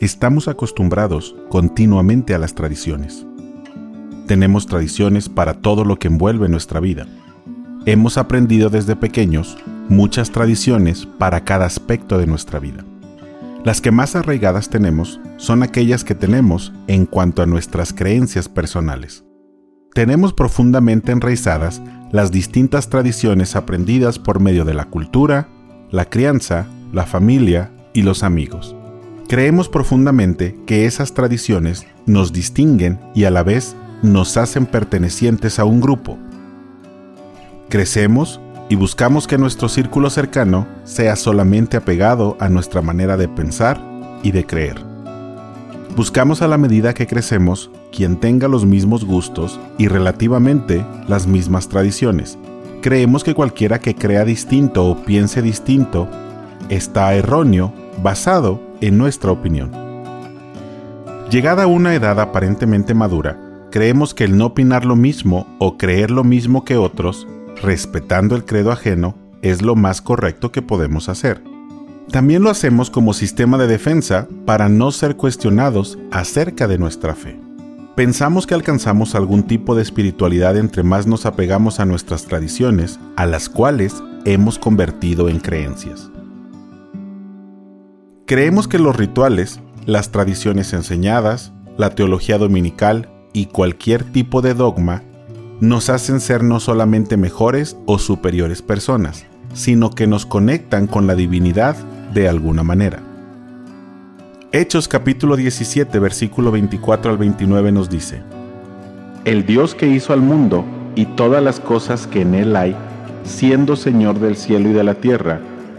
estamos acostumbrados continuamente a las tradiciones. Tenemos tradiciones para todo lo que envuelve nuestra vida. Hemos aprendido desde pequeños muchas tradiciones para cada aspecto de nuestra vida. Las que más arraigadas tenemos son aquellas que tenemos en cuanto a nuestras creencias personales. Tenemos profundamente enraizadas las distintas tradiciones aprendidas por medio de la cultura, la crianza, la familia y los amigos. Creemos profundamente que esas tradiciones nos distinguen y a la vez nos hacen pertenecientes a un grupo. Crecemos y buscamos que nuestro círculo cercano sea solamente apegado a nuestra manera de pensar y de creer. Buscamos a la medida que crecemos quien tenga los mismos gustos y relativamente las mismas tradiciones. Creemos que cualquiera que crea distinto o piense distinto está erróneo basado en nuestra opinión. Llegada a una edad aparentemente madura, creemos que el no opinar lo mismo o creer lo mismo que otros, respetando el credo ajeno, es lo más correcto que podemos hacer. También lo hacemos como sistema de defensa para no ser cuestionados acerca de nuestra fe. Pensamos que alcanzamos algún tipo de espiritualidad entre más nos apegamos a nuestras tradiciones, a las cuales hemos convertido en creencias. Creemos que los rituales, las tradiciones enseñadas, la teología dominical y cualquier tipo de dogma nos hacen ser no solamente mejores o superiores personas, sino que nos conectan con la divinidad de alguna manera. Hechos capítulo 17 versículo 24 al 29 nos dice, El Dios que hizo al mundo y todas las cosas que en él hay, siendo Señor del cielo y de la tierra,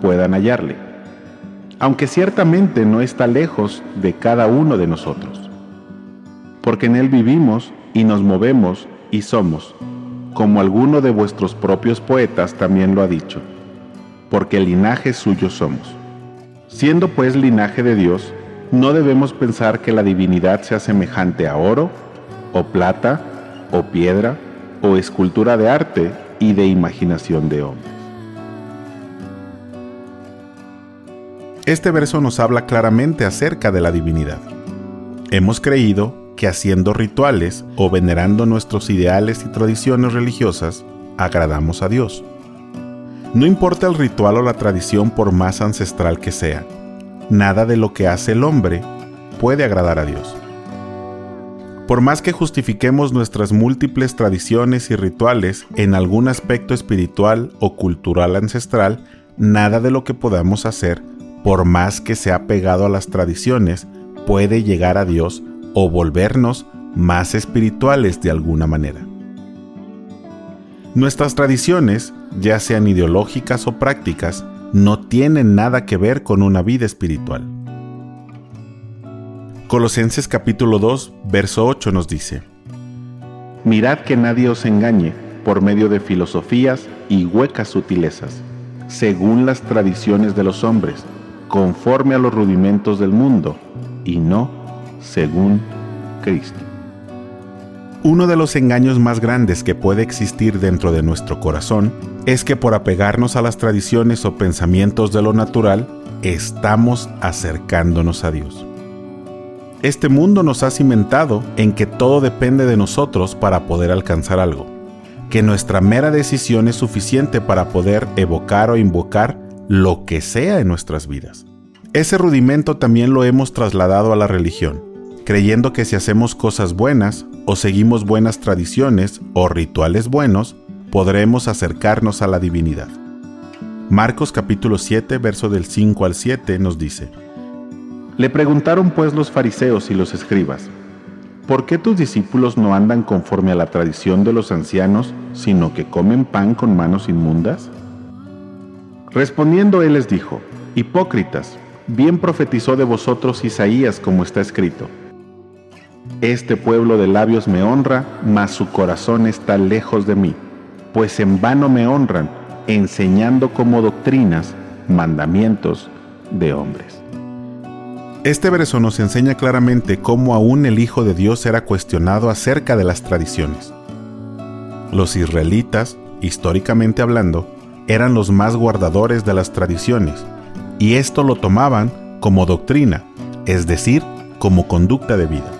puedan hallarle, aunque ciertamente no está lejos de cada uno de nosotros, porque en Él vivimos y nos movemos y somos, como alguno de vuestros propios poetas también lo ha dicho, porque linaje suyo somos. Siendo pues linaje de Dios, no debemos pensar que la divinidad sea semejante a oro, o plata, o piedra, o escultura de arte y de imaginación de hombre. Este verso nos habla claramente acerca de la divinidad. Hemos creído que haciendo rituales o venerando nuestros ideales y tradiciones religiosas, agradamos a Dios. No importa el ritual o la tradición por más ancestral que sea, nada de lo que hace el hombre puede agradar a Dios. Por más que justifiquemos nuestras múltiples tradiciones y rituales en algún aspecto espiritual o cultural ancestral, nada de lo que podamos hacer por más que sea pegado a las tradiciones, puede llegar a Dios o volvernos más espirituales de alguna manera. Nuestras tradiciones, ya sean ideológicas o prácticas, no tienen nada que ver con una vida espiritual. Colosenses capítulo 2, verso 8 nos dice, Mirad que nadie os engañe por medio de filosofías y huecas sutilezas, según las tradiciones de los hombres, conforme a los rudimentos del mundo y no según Cristo. Uno de los engaños más grandes que puede existir dentro de nuestro corazón es que por apegarnos a las tradiciones o pensamientos de lo natural, estamos acercándonos a Dios. Este mundo nos ha cimentado en que todo depende de nosotros para poder alcanzar algo, que nuestra mera decisión es suficiente para poder evocar o invocar lo que sea en nuestras vidas. Ese rudimento también lo hemos trasladado a la religión, creyendo que si hacemos cosas buenas o seguimos buenas tradiciones o rituales buenos, podremos acercarnos a la divinidad. Marcos capítulo 7, verso del 5 al 7 nos dice, Le preguntaron pues los fariseos y los escribas, ¿por qué tus discípulos no andan conforme a la tradición de los ancianos, sino que comen pan con manos inmundas? Respondiendo él les dijo, Hipócritas, bien profetizó de vosotros Isaías como está escrito. Este pueblo de labios me honra, mas su corazón está lejos de mí, pues en vano me honran, enseñando como doctrinas mandamientos de hombres. Este verso nos enseña claramente cómo aún el Hijo de Dios era cuestionado acerca de las tradiciones. Los israelitas, históricamente hablando, eran los más guardadores de las tradiciones, y esto lo tomaban como doctrina, es decir, como conducta de vida.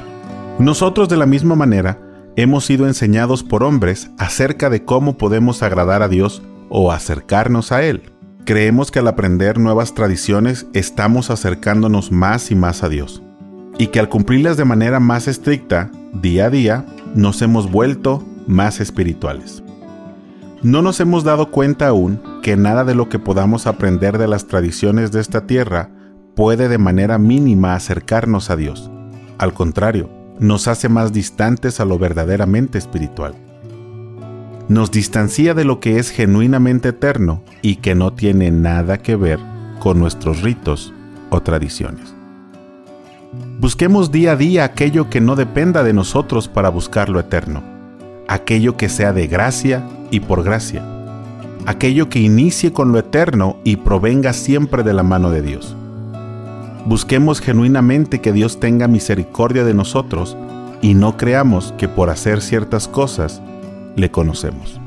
Nosotros de la misma manera hemos sido enseñados por hombres acerca de cómo podemos agradar a Dios o acercarnos a Él. Creemos que al aprender nuevas tradiciones estamos acercándonos más y más a Dios, y que al cumplirlas de manera más estricta, día a día, nos hemos vuelto más espirituales. No nos hemos dado cuenta aún que nada de lo que podamos aprender de las tradiciones de esta tierra puede de manera mínima acercarnos a Dios. Al contrario, nos hace más distantes a lo verdaderamente espiritual nos distancia de lo que es genuinamente eterno y que no tiene nada que ver con nuestros ritos o tradiciones. Busquemos día a día aquello que no dependa de nosotros para buscar lo eterno, aquello que sea de gracia y por gracia, aquello que inicie con lo eterno y provenga siempre de la mano de Dios. Busquemos genuinamente que Dios tenga misericordia de nosotros y no creamos que por hacer ciertas cosas le conocemos.